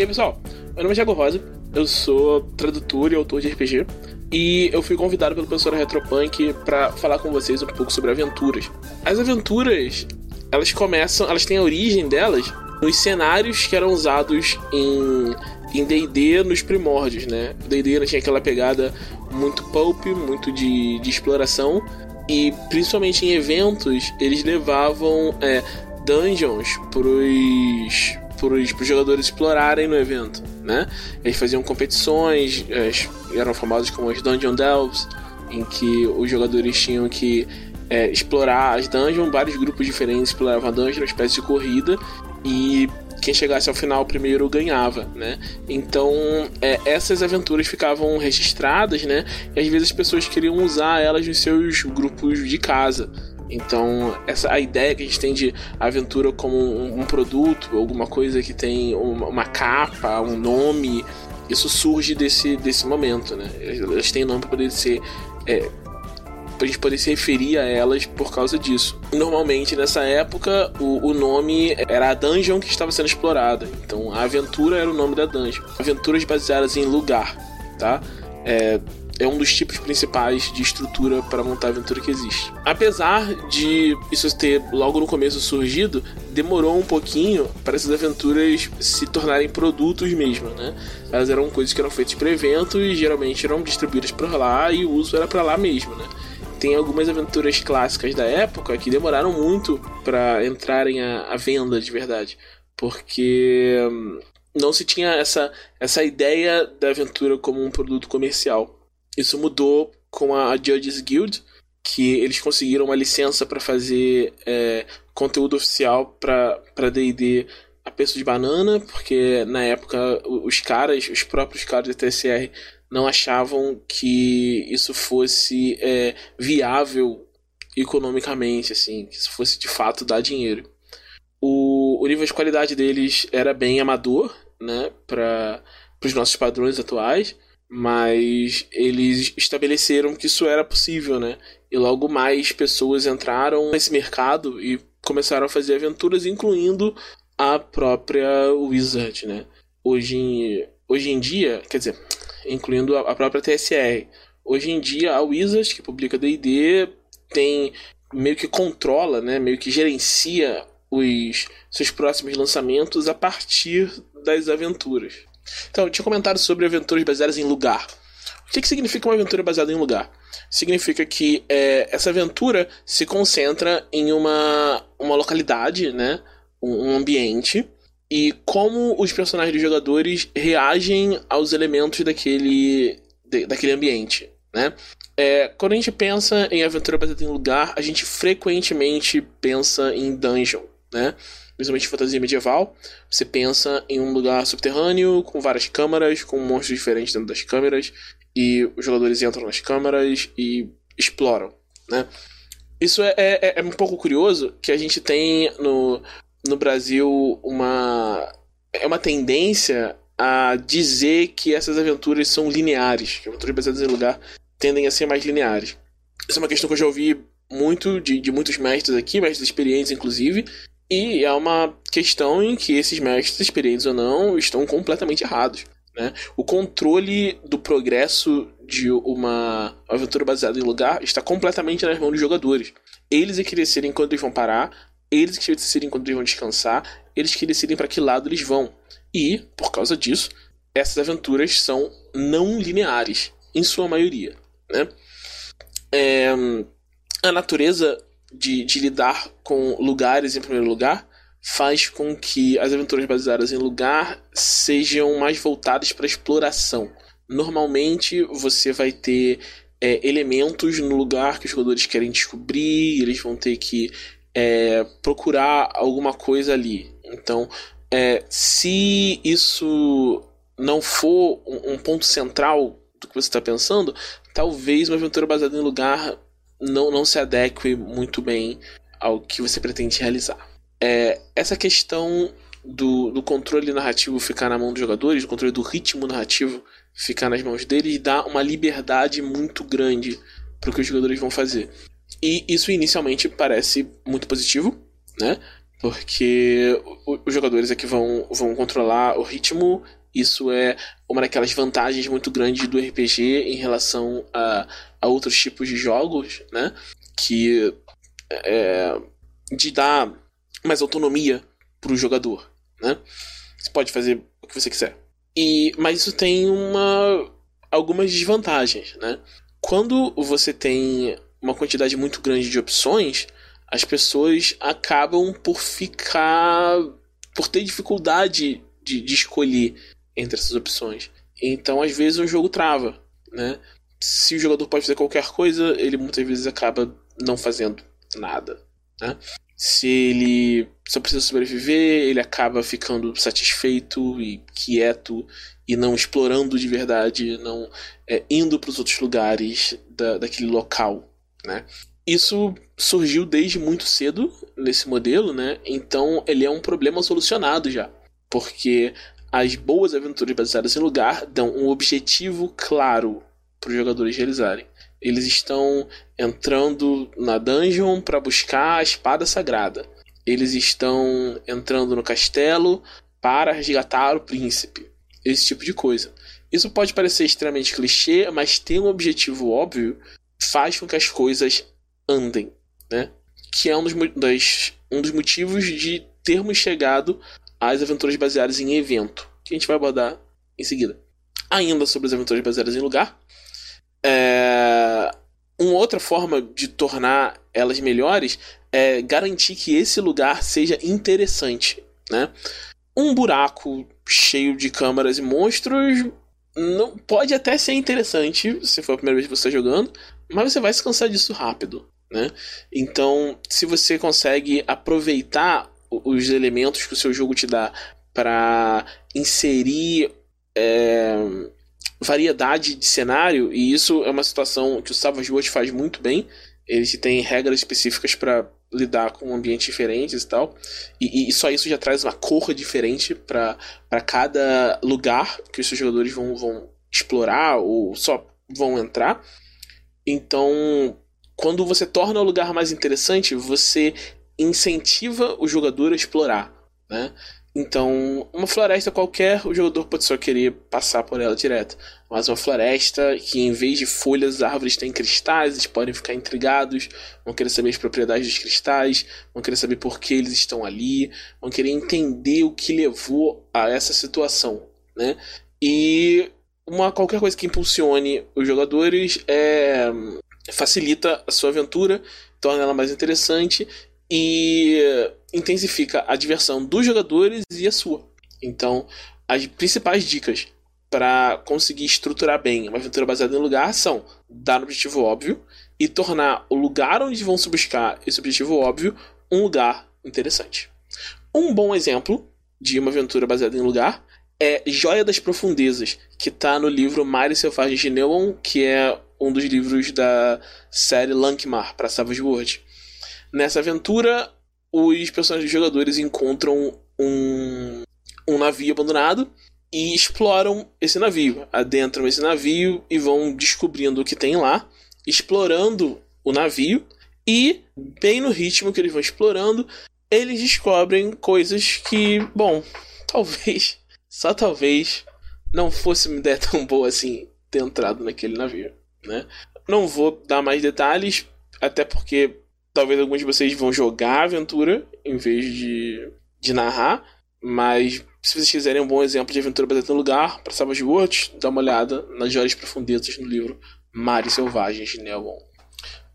E aí, pessoal, meu nome é Thiago Rosa, eu sou tradutor e autor de RPG, e eu fui convidado pelo professor Retropunk para falar com vocês um pouco sobre aventuras. As aventuras, elas começam, elas têm a origem delas nos cenários que eram usados em em D&D nos primórdios, né? D&D tinha aquela pegada muito pulp, muito de, de exploração e principalmente em eventos eles levavam é, dungeons pros pros, pros jogadores explorarem no evento, né? Eles faziam competições, eram famosos como as Dungeon Delves, em que os jogadores tinham que é, explorar as dungeons, vários grupos diferentes exploravam a dungeon, uma espécie de corrida, e quem chegasse ao final primeiro ganhava, né? Então é, essas aventuras ficavam registradas, né? E às vezes as pessoas queriam usar elas nos seus grupos de casa. Então, essa a ideia que a gente tem de aventura como um, um produto, alguma coisa que tem uma, uma, capa, um nome, isso surge desse, desse momento, né? Elas têm nome para poder ser é, pra gente poder se referir a elas por causa disso. Normalmente, nessa época, o, o nome era a dungeon que estava sendo explorada. Então, a aventura era o nome da dungeon. Aventuras baseadas em lugar, tá? É, é um dos tipos principais de estrutura para montar aventura que existe. Apesar de isso ter logo no começo surgido, demorou um pouquinho para essas aventuras se tornarem produtos mesmo, né? Elas eram coisas que eram feitas para eventos e geralmente eram distribuídas por lá e o uso era para lá mesmo, né? Tem algumas aventuras clássicas da época que demoraram muito para entrarem à, à venda de verdade, porque hum, não se tinha essa, essa ideia da aventura como um produto comercial. Isso mudou com a Judges Guild, que eles conseguiram uma licença para fazer é, conteúdo oficial para D&D a preço de banana, porque na época os caras, os próprios caras da TSR não achavam que isso fosse é, viável economicamente, assim, que isso fosse de fato dar dinheiro. O, o nível de qualidade deles era bem amador, né, para os nossos padrões atuais mas eles estabeleceram que isso era possível, né? E logo mais pessoas entraram nesse mercado e começaram a fazer aventuras, incluindo a própria Wizard, né? Hoje em, hoje em dia, quer dizer, incluindo a, própria TSR. Hoje em dia, a Wizard, que publica D&D, tem meio que controla, né? Meio que gerencia os seus próximos lançamentos a partir das aventuras. Então, tinha comentado sobre aventuras baseadas em lugar. O que, que significa uma aventura baseada em lugar? Significa que é, essa aventura se concentra em uma, uma localidade, né? um, um ambiente, e como os personagens dos jogadores reagem aos elementos daquele, de, daquele ambiente. Né? É, quando a gente pensa em aventura baseada em lugar, a gente frequentemente pensa em dungeon. Né? Principalmente fantasia medieval, você pensa em um lugar subterrâneo, com várias câmaras, com monstros diferentes dentro das câmeras, e os jogadores entram nas câmaras e exploram, né? Isso é, é, é um pouco curioso, que a gente tem no, no Brasil uma, é uma tendência a dizer que essas aventuras são lineares, que aventuras baseadas em lugar tendem a ser mais lineares. Isso é uma questão que eu já ouvi muito de, de muitos mestres aqui, mestres experientes inclusive, e é uma questão em que esses mestres, experientes ou não, estão completamente errados. Né? O controle do progresso de uma aventura baseada em lugar está completamente nas mãos dos jogadores. Eles é que decidem quando eles vão parar, eles que decidem quando eles vão descansar, eles que decidem para que lado eles vão. E, por causa disso, essas aventuras são não lineares, em sua maioria. Né? É, a natureza de, de lidar com lugares em primeiro lugar faz com que as aventuras baseadas em lugar sejam mais voltadas para exploração. Normalmente você vai ter é, elementos no lugar que os jogadores querem descobrir, eles vão ter que é, procurar alguma coisa ali. Então, é, se isso não for um, um ponto central do que você está pensando, talvez uma aventura baseada em lugar não, não se adeque muito bem ao que você pretende realizar. É, essa questão do, do controle narrativo ficar na mão dos jogadores, o controle do ritmo narrativo ficar nas mãos deles, dá uma liberdade muito grande para o que os jogadores vão fazer. E isso inicialmente parece muito positivo, né? porque os jogadores é que vão, vão controlar o ritmo. Isso é uma daquelas vantagens muito grandes do RPG em relação a, a outros tipos de jogos, né? Que é, de dar mais autonomia para o jogador, né? Você pode fazer o que você quiser. E, mas isso tem uma algumas desvantagens, né? Quando você tem uma quantidade muito grande de opções, as pessoas acabam por ficar. por ter dificuldade de, de escolher entre essas opções. Então, às vezes, o jogo trava, né? Se o jogador pode fazer qualquer coisa, ele muitas vezes acaba não fazendo nada, né? Se ele só precisa sobreviver, ele acaba ficando satisfeito e quieto e não explorando de verdade, não é, indo para os outros lugares da, daquele local, né? Isso surgiu desde muito cedo nesse modelo, né? Então ele é um problema solucionado já, porque as boas aventuras baseadas em lugar dão um objetivo claro para os jogadores realizarem. Eles estão entrando na dungeon para buscar a espada sagrada. Eles estão entrando no castelo para resgatar o príncipe esse tipo de coisa. Isso pode parecer extremamente clichê, mas ter um objetivo óbvio faz com que as coisas andem, né? Que é um dos, das, um dos motivos de termos chegado às aventuras baseadas em evento, que a gente vai abordar em seguida. Ainda sobre as aventuras baseadas em lugar, é... uma outra forma de tornar elas melhores é garantir que esse lugar seja interessante, né? Um buraco cheio de câmaras e monstros não pode até ser interessante se for a primeira vez que você está jogando, mas você vai se cansar disso rápido, né? Então, se você consegue aproveitar os elementos que o seu jogo te dá para inserir é, variedade de cenário, e isso é uma situação que o Savage Worlds faz muito bem. Ele tem regras específicas para lidar com ambientes diferentes e tal. E, e só isso já traz uma cor diferente para cada lugar que os seus jogadores vão, vão explorar ou só vão entrar. Então, quando você torna o lugar mais interessante, você incentiva o jogador a explorar, né? Então, uma floresta qualquer, o jogador pode só querer passar por ela direto. Mas uma floresta que, em vez de folhas, as árvores têm cristais, eles podem ficar intrigados, vão querer saber as propriedades dos cristais, vão querer saber por que eles estão ali, vão querer entender o que levou a essa situação, né? E uma qualquer coisa que impulsione os jogadores é, facilita a sua aventura, torna ela mais interessante e intensifica a diversão dos jogadores e a sua. Então, as principais dicas para conseguir estruturar bem uma aventura baseada em lugar são dar um objetivo óbvio e tornar o lugar onde vão se buscar esse objetivo óbvio um lugar interessante. Um bom exemplo de uma aventura baseada em lugar é Joia das Profundezas, que está no livro Mares Selvagens de Neon, que é um dos livros da série Lankmar para Savage World. Nessa aventura, os personagens jogadores encontram um, um navio abandonado e exploram esse navio. Adentram esse navio e vão descobrindo o que tem lá, explorando o navio e, bem no ritmo que eles vão explorando, eles descobrem coisas que, bom, talvez, só talvez, não fosse uma ideia tão boa assim ter entrado naquele navio, né? Não vou dar mais detalhes, até porque talvez alguns de vocês vão jogar a aventura em vez de, de narrar, mas se vocês quiserem um bom exemplo de aventura baseada no lugar, para Savage Worlds, dá uma olhada nas joias profundezas no livro Mares Selvagens de Neon.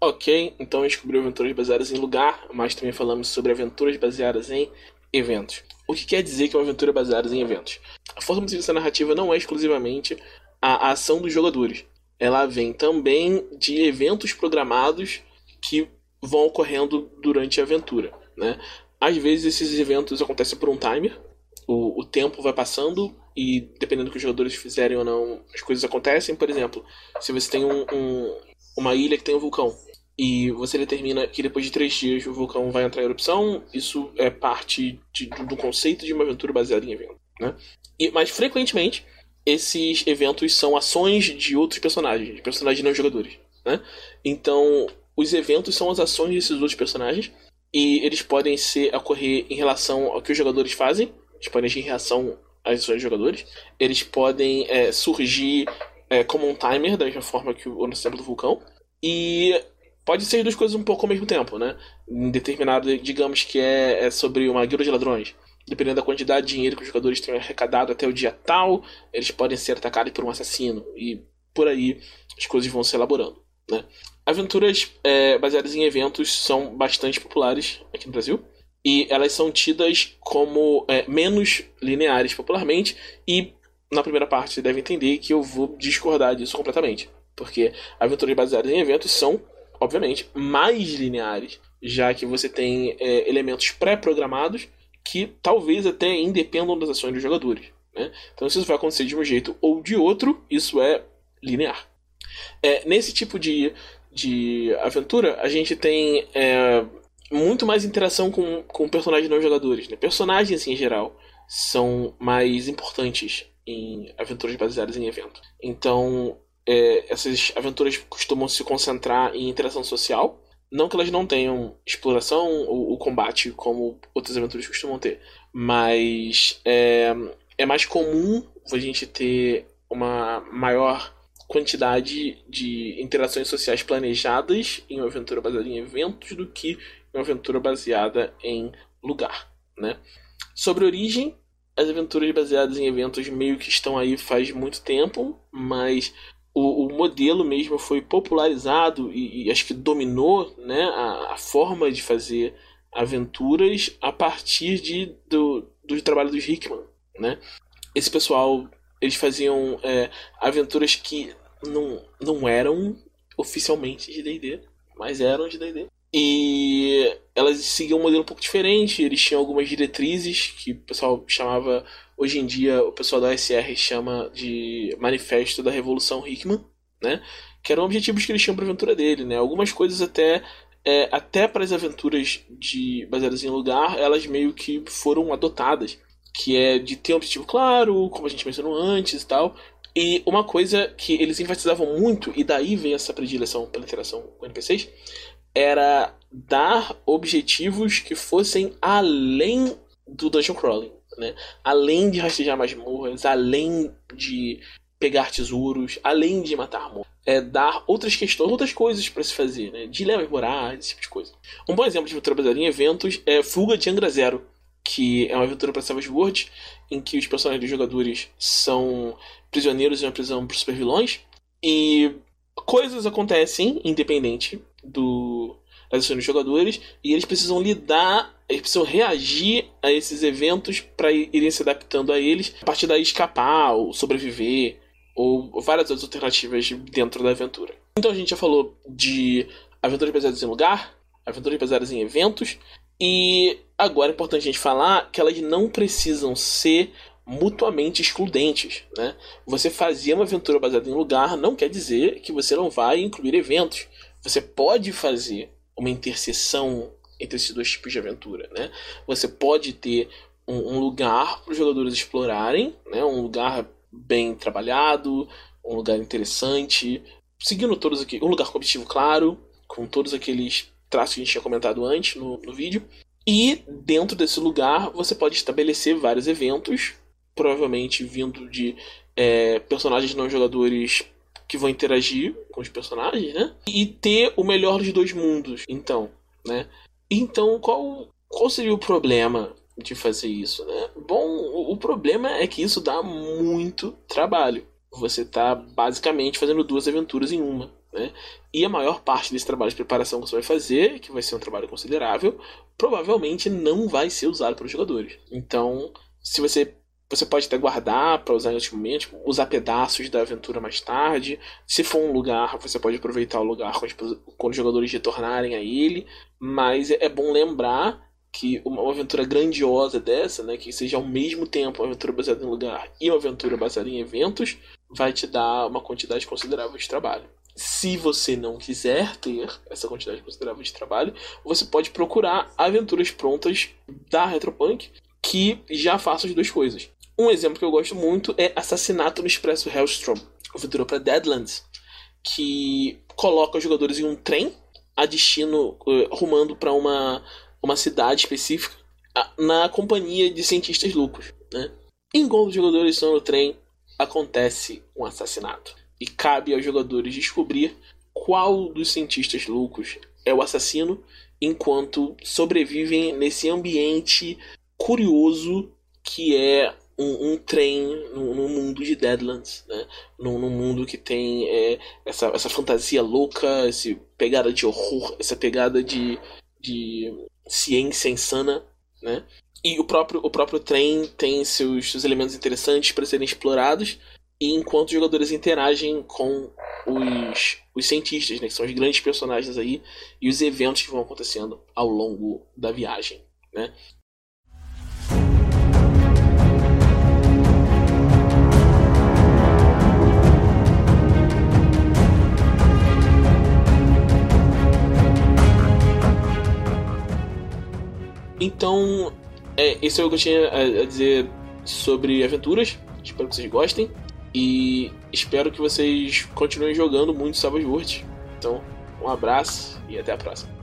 Ok, então descobriu aventuras baseadas em lugar, mas também falamos sobre aventuras baseadas em eventos. O que quer dizer que é uma aventura baseada em eventos? A forma de vista narrativa não é exclusivamente a ação dos jogadores. Ela vem também de eventos programados que vão ocorrendo durante a aventura. Né? Às vezes esses eventos acontecem por um timer, o, o tempo vai passando e dependendo do que os jogadores fizerem ou não, as coisas acontecem. Por exemplo, se você tem um, um, uma ilha que tem um vulcão e você determina que depois de três dias o vulcão vai entrar em erupção, isso é parte de, do conceito de uma aventura baseada em evento. Né? E, mas frequentemente esses eventos são ações de outros personagens, de personagens não jogadores. Né? Então os eventos são as ações desses outros personagens e eles podem ser ocorrer em relação ao que os jogadores fazem, eles podem agir em reação às ações dos jogadores, eles podem é, surgir é, como um timer, da mesma forma que o exemplo do vulcão, e pode ser duas coisas um pouco ao mesmo tempo, né? Em determinado, digamos que é, é sobre uma guilda de ladrões. Dependendo da quantidade de dinheiro que os jogadores tenham arrecadado até o dia tal, eles podem ser atacados por um assassino. E por aí as coisas vão se elaborando. Né? Aventuras é, baseadas em eventos são bastante populares aqui no Brasil. E elas são tidas como é, menos lineares popularmente. E na primeira parte você deve entender que eu vou discordar disso completamente. Porque aventuras baseadas em eventos são, obviamente, mais lineares. Já que você tem é, elementos pré-programados que talvez até independam das ações dos jogadores. Né? Então, se isso vai acontecer de um jeito ou de outro, isso é linear. É, nesse tipo de, de aventura, a gente tem é, muito mais interação com, com personagens não jogadores. Né? Personagens em geral são mais importantes em aventuras baseadas em evento. Então, é, essas aventuras costumam se concentrar em interação social. Não que elas não tenham exploração ou, ou combate como outras aventuras costumam ter, mas é, é mais comum a gente ter uma maior quantidade de interações sociais planejadas em uma aventura baseada em eventos do que em uma aventura baseada em lugar, né? Sobre origem, as aventuras baseadas em eventos meio que estão aí faz muito tempo, mas o, o modelo mesmo foi popularizado e, e acho que dominou né, a, a, forma de fazer aventuras a partir de, do, do trabalho dos Hickman, né? Esse pessoal eles faziam é, aventuras que não, não eram oficialmente de D&D, mas eram de D&D. E elas seguiam um modelo um pouco diferente, eles tinham algumas diretrizes que o pessoal chamava, hoje em dia o pessoal da SR chama de Manifesto da Revolução Hickman, né? Que eram objetivos que eles tinham para a aventura dele, né? Algumas coisas até é, até para as aventuras de baseadas em lugar, elas meio que foram adotadas, que é de ter um objetivo claro, como a gente mencionou antes e tal, e uma coisa que eles enfatizavam muito, e daí vem essa predileção pela interação com NPCs, era dar objetivos que fossem além do dungeon crawling, né? Além de rastejar masmorras, além de pegar tesouros, além de matar monstros. É dar outras questões, outras coisas para se fazer, né? Dilemas morais, esse tipo de coisa. Um bom exemplo de baseada em eventos é Fuga de Angra Zero, que é uma aventura para Savage World, em que os personagens dos jogadores são prisioneiros em uma prisão por supervilões. E coisas acontecem independente do, das ações dos jogadores e eles precisam lidar, eles precisam reagir a esses eventos para irem se adaptando a eles, a partir daí escapar ou sobreviver ou várias outras alternativas dentro da aventura. Então a gente já falou de aventuras baseadas em lugar, aventuras baseadas em eventos e agora é importante a gente falar que elas não precisam ser mutuamente excludentes. Né? Você fazer uma aventura baseada em lugar não quer dizer que você não vai incluir eventos. Você pode fazer uma interseção entre esses dois tipos de aventura. Né? Você pode ter um, um lugar para os jogadores explorarem, né? um lugar bem trabalhado, um lugar interessante, seguindo todos aqui, um lugar com objetivo claro, com todos aqueles traços que a gente tinha comentado antes no, no vídeo. E dentro desse lugar você pode estabelecer vários eventos provavelmente vindo de é, personagens não jogadores que vão interagir com os personagens, né? E ter o melhor dos dois mundos, então, né? Então, qual, qual seria o problema de fazer isso, né? Bom, o, o problema é que isso dá muito trabalho. Você está basicamente fazendo duas aventuras em uma, né? E a maior parte desse trabalho de preparação que você vai fazer, que vai ser um trabalho considerável, provavelmente não vai ser usado pelos jogadores. Então, se você você pode até guardar para usar em outros momentos, usar pedaços da aventura mais tarde. Se for um lugar, você pode aproveitar o lugar quando os jogadores retornarem a ele. Mas é bom lembrar que uma aventura grandiosa dessa, né, que seja ao mesmo tempo uma aventura baseada em lugar e uma aventura baseada em eventos, vai te dar uma quantidade considerável de trabalho. Se você não quiser ter essa quantidade considerável de trabalho, você pode procurar aventuras prontas da Retropunk que já façam as duas coisas. Um exemplo que eu gosto muito é Assassinato no Expresso Hellstrom, aventura para Deadlands, que coloca os jogadores em um trem a destino, uh, rumando para uma uma cidade específica na companhia de cientistas loucos, né? Enquanto os jogadores estão no trem, acontece um assassinato. E cabe aos jogadores descobrir qual dos cientistas loucos é o assassino enquanto sobrevivem nesse ambiente curioso que é um, um trem no, no, mundo de Deadlands, né? Num, mundo que tem é, essa, essa fantasia louca, essa pegada de horror, essa pegada de, de ciência insana, né? E o próprio, o próprio trem tem seus, seus elementos interessantes para serem explorados, e enquanto os jogadores interagem com os, os cientistas, né, que são os grandes personagens aí, e os eventos que vão acontecendo ao longo da viagem. Né? Então, é, esse é o que eu tinha a, a dizer sobre aventuras. Espero que vocês gostem. E espero que vocês continuem jogando muito Savage World. Então, um abraço e até a próxima.